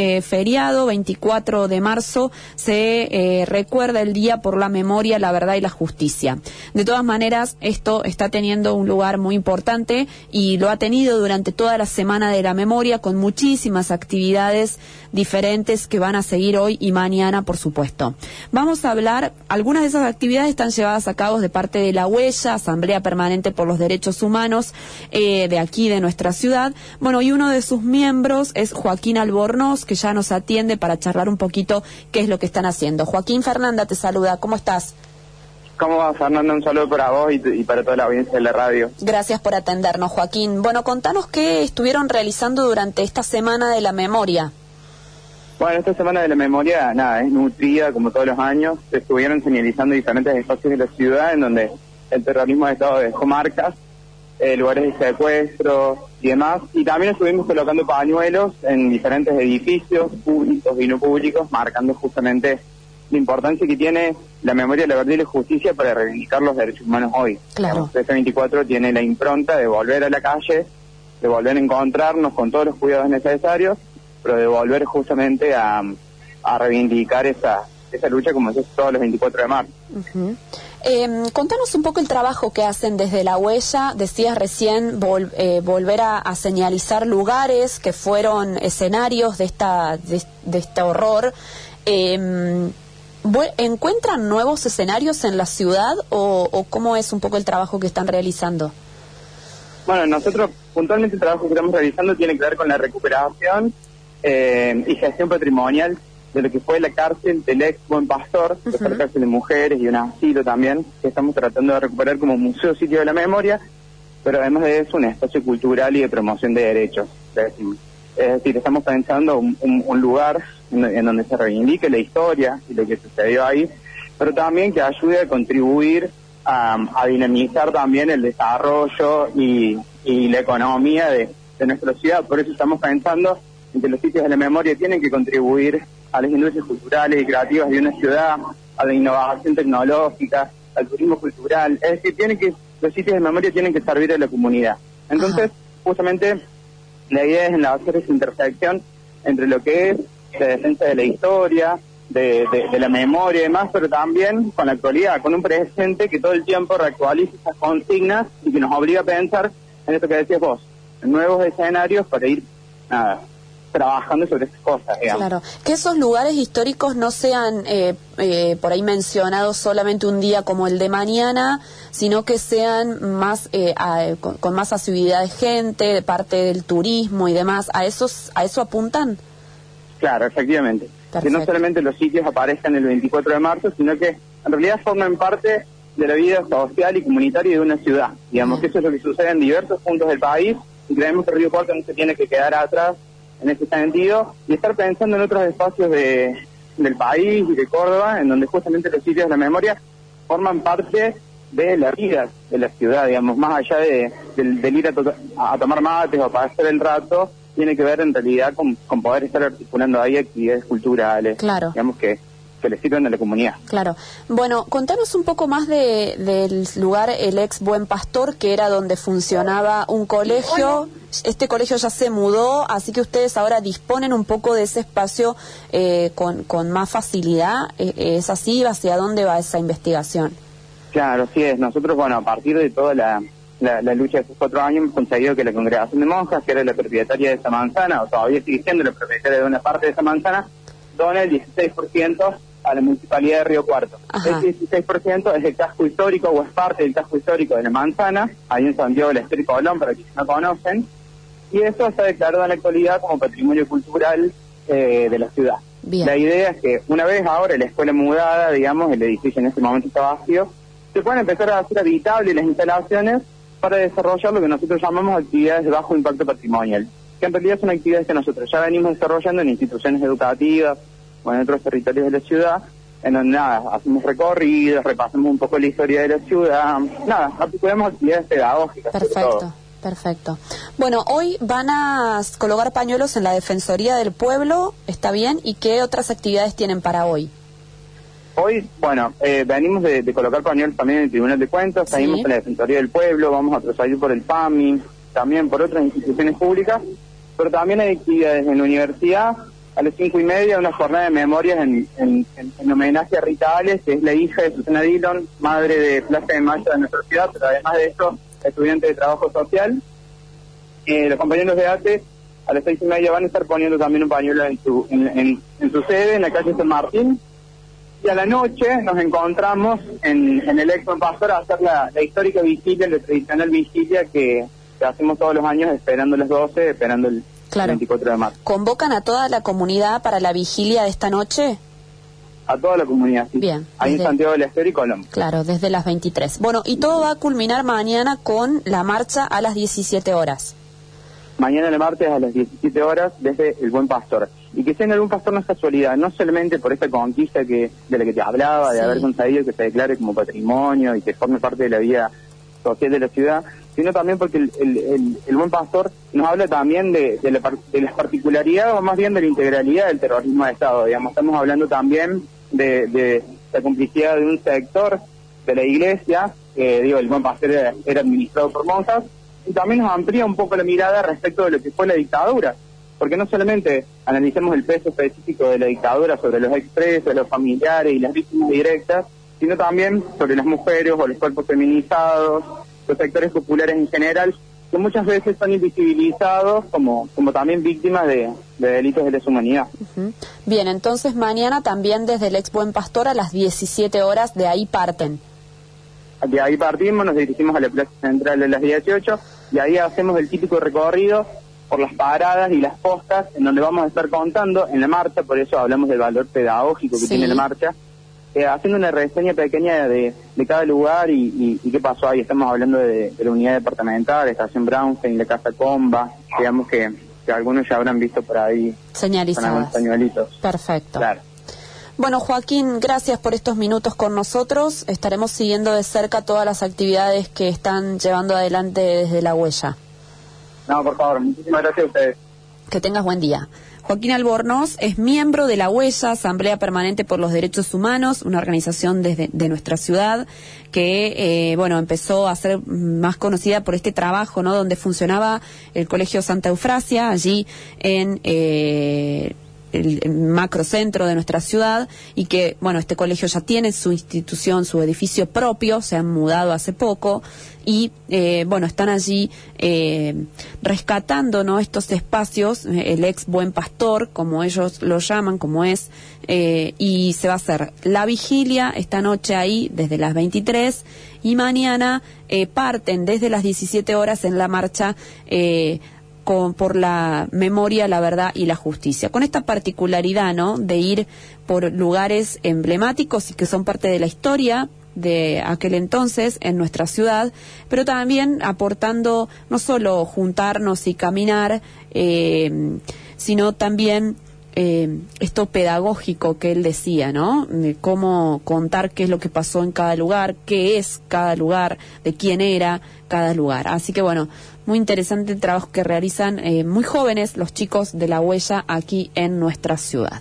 eh, feriado, 24 de marzo, se eh, recuerda el Día por la Memoria, la Verdad y la Justicia. De todas maneras, esto está teniendo un lugar muy importante y lo ha tenido durante toda la Semana de la Memoria con muchísimas actividades diferentes que van a seguir hoy y mañana, por supuesto. Vamos a hablar, algunas de esas actividades están llevadas a cabo de parte de la Huella, Asamblea Permanente por los Derechos Humanos eh, de aquí, de nuestra ciudad. Bueno, y uno de sus miembros es Joaquín Albornoz, que ya nos atiende para charlar un poquito qué es lo que están haciendo. Joaquín Fernanda te saluda, ¿cómo estás? ¿Cómo va, Fernanda? Un saludo para vos y, para toda la audiencia de la radio. Gracias por atendernos, Joaquín. Bueno, contanos qué estuvieron realizando durante esta Semana de la Memoria. Bueno, esta Semana de la Memoria, nada, es nutrida como todos los años. Se estuvieron señalizando diferentes espacios de la ciudad en donde el terrorismo ha estado dejó marcas, eh, lugares de secuestro y demás. Y también estuvimos colocando pañuelos en diferentes edificios públicos y no públicos, marcando justamente la importancia que tiene la memoria, la verdad y la justicia para reivindicar los derechos humanos hoy. Claro. Este 24 tiene la impronta de volver a la calle, de volver a encontrarnos con todos los cuidados necesarios, pero de volver justamente a, reivindicar esa, esa lucha como es todos los 24 de marzo. Eh, contanos un poco el trabajo que hacen desde la huella. Decías recién eh, volver a, señalizar lugares que fueron escenarios de esta de, este horror. Eh, ¿Encuentran nuevos escenarios en la ciudad o, cómo es un poco el trabajo que están realizando? Bueno, nosotros puntualmente el trabajo que estamos realizando tiene que ver con la recuperación eh, y gestión patrimonial de lo que fue la cárcel del ex Buen Pastor, que la cárcel de mujeres y un asilo también, que estamos tratando de recuperar como museo sitio de la memoria, pero además de eso un espacio cultural y de promoción de derechos. Es decir, estamos pensando un, un, lugar en, donde se reivindique la historia y lo que sucedió ahí, pero también que ayude a contribuir a, dinamizar también el desarrollo y, la economía de, de nuestra ciudad. Por eso estamos pensando en que los sitios de la memoria tienen que contribuir a las industrias culturales y creativas de una ciudad, a la innovación tecnológica, al turismo cultural. Es decir, tiene que, los sitios de memoria tienen que servir a la comunidad. Entonces, justamente, la idea es en hacer esa intersección entre lo que es la defensa de la historia, de, la memoria y demás, pero también con la actualidad, con un presente que todo el tiempo reactualiza esas consignas y que nos obliga a pensar en esto que decías vos, en nuevos escenarios para ir, nada, trabajando sobre esas cosas. Claro, que esos lugares históricos no sean eh, eh, por ahí mencionados solamente un día como el de mañana, sino que sean más eh, con, más asiduidad de gente, de parte del turismo y demás. ¿A, esos, a eso apuntan? Claro, efectivamente. Que no solamente los sitios aparezcan el 24 de marzo, sino que en realidad forman parte de la vida social y comunitaria de una ciudad. Digamos que eso es lo que sucede en diversos puntos del país y creemos que Río Cuarto no se tiene que quedar atrás en ese sentido y estar pensando en otros espacios de, del país y de Córdoba, en donde justamente los sitios de la memoria forman parte de la vida de la ciudad, digamos, más allá de, del, ir a, a, tomar mates o para hacer el rato, tiene que ver en realidad con, con poder estar articulando ahí actividades culturales, claro. digamos que que le sirven a la comunidad. Claro. Bueno, contanos un poco más de, del lugar El Ex Buen Pastor, que era donde funcionaba un colegio. Este colegio ya se mudó, así que ustedes ahora disponen un poco de ese espacio eh, con, con más facilidad. ¿E, ¿Es así? ¿Hacia dónde va esa investigación? Claro, sí es. Nosotros, bueno, a partir de toda la, la, lucha de estos cuatro años hemos conseguido que la congregación de monjas, que era la propietaria de esa manzana, o todavía sigue siendo la propietaria de una parte de esa manzana, dona el 16% a la Municipalidad de Río Cuarto. El 16% es el casco histórico o es parte del casco histórico de la Manzana, ahí en Santiago del Estero Colón, para quienes no conocen, y eso está declarado en la actualidad como patrimonio cultural eh, de la ciudad. La idea es que una vez ahora la escuela mudada, digamos, el edificio en este momento está vacío, se pueden empezar a hacer habitables las instalaciones para desarrollar lo que nosotros llamamos actividades de bajo impacto patrimonial, que en realidad son actividades que nosotros ya venimos desarrollando en instituciones educativas, en otros territorios de la ciudad, en donde nada, hacemos recorridos, repasamos un poco la historia de la ciudad, nada, articulamos actividades pedagógicas. Perfecto. Perfecto. Bueno, hoy van a colocar pañuelos en la Defensoría del Pueblo, ¿está bien? ¿Y qué otras actividades tienen para hoy? Hoy, bueno, eh, venimos de, colocar pañuelos también en el Tribunal de Cuentas, salimos en la Defensoría del Pueblo, vamos a proseguir por el PAMI, también por otras instituciones públicas, pero también hay actividades en la universidad, a las cinco y media una jornada de memorias en, en, homenaje a Rita Ales, que es la hija de Susana Dillon, madre de Plaza de Mayo de nuestra ciudad, pero además de eso, estudiante de trabajo social. Eh, los compañeros de ATE a las seis y media van a estar poniendo también un pañuelo en su, en, su sede, en la calle San Martín. Y a la noche nos encontramos en, el Expo Pastor a hacer la, histórica vigilia, la tradicional vigilia que, hacemos todos los años esperando las 12, esperando el 24 de marzo. ¿Convocan a toda la comunidad para la vigilia de esta noche? A toda la comunidad, sí. Bien. Ahí en Santiago del Estero y Colón. Claro, desde las 23. Bueno, y todo va a culminar mañana con la marcha a las 17 horas mañana el martes a las 17 horas desde el Buen Pastor. Y que sea en el Buen Pastor no es casualidad, no solamente por esta conquista que de la que te hablaba, de haber conseguido que se declare como patrimonio y que forme parte de la vida social de la ciudad, sino también porque el, el, Buen Pastor nos habla también de, de, las particularidades o más bien de la integralidad del terrorismo de Estado. Digamos, estamos hablando también de, de la complicidad de un sector de la iglesia, que digo, el Buen Pastor era administrado por monjas, y también nos amplía un poco la mirada respecto de lo que fue la dictadura, porque no solamente analicemos el peso específico de la dictadura sobre los expresos, los familiares y las víctimas directas, sino también sobre las mujeres o los cuerpos feminizados, los sectores populares en general, que muchas veces son invisibilizados como, como también víctimas de, delitos de lesa humanidad. Bien, entonces mañana también desde el ex Buen Pastor a las 17 horas de ahí parten. De ahí partimos, nos dirigimos a la Plaza Central de las 18 y ahí hacemos el típico recorrido por las paradas y las postas en donde vamos a estar contando en la marcha, por eso hablamos del valor pedagógico que tiene la marcha, eh, haciendo una reseña pequeña de, cada lugar y, qué pasó ahí. Estamos hablando de, la unidad departamental, de Estación Brownstein, la Casa Comba, digamos que, que algunos ya habrán visto por ahí. Señalizadas. Perfecto. Claro. Bueno, Joaquín, gracias por estos minutos con nosotros. Estaremos siguiendo de cerca todas las actividades que están llevando adelante desde la huella. No, por favor, muchísimas gracias a ustedes. Que tengas buen día. Joaquín Albornoz es miembro de la Huella, Asamblea Permanente por los Derechos Humanos, una organización desde, de nuestra ciudad que, eh, bueno, empezó a ser más conocida por este trabajo, ¿no? Donde funcionaba el Colegio Santa Eufrasia, allí en... Eh, el, macrocentro de nuestra ciudad y que, bueno, este colegio ya tiene su institución, su edificio propio, se han mudado hace poco y, eh, bueno, están allí eh, rescatando, ¿no?, estos espacios, eh, el ex buen pastor, como ellos lo llaman, como es, y se va a hacer la vigilia esta noche ahí desde las 23 y mañana parten desde las 17 horas en la marcha por la memoria, la verdad y la justicia. Con esta particularidad, ¿no? De ir por lugares emblemáticos y que son parte de la historia de aquel entonces en nuestra ciudad, pero también aportando no solo juntarnos y caminar, eh, sino también eh, esto pedagógico que él decía, ¿no? De cómo contar qué es lo que pasó en cada lugar, qué es cada lugar, de quién era cada lugar. Así que bueno, muy interesante el trabajo que realizan eh, muy jóvenes los chicos de la huella aquí en nuestra ciudad.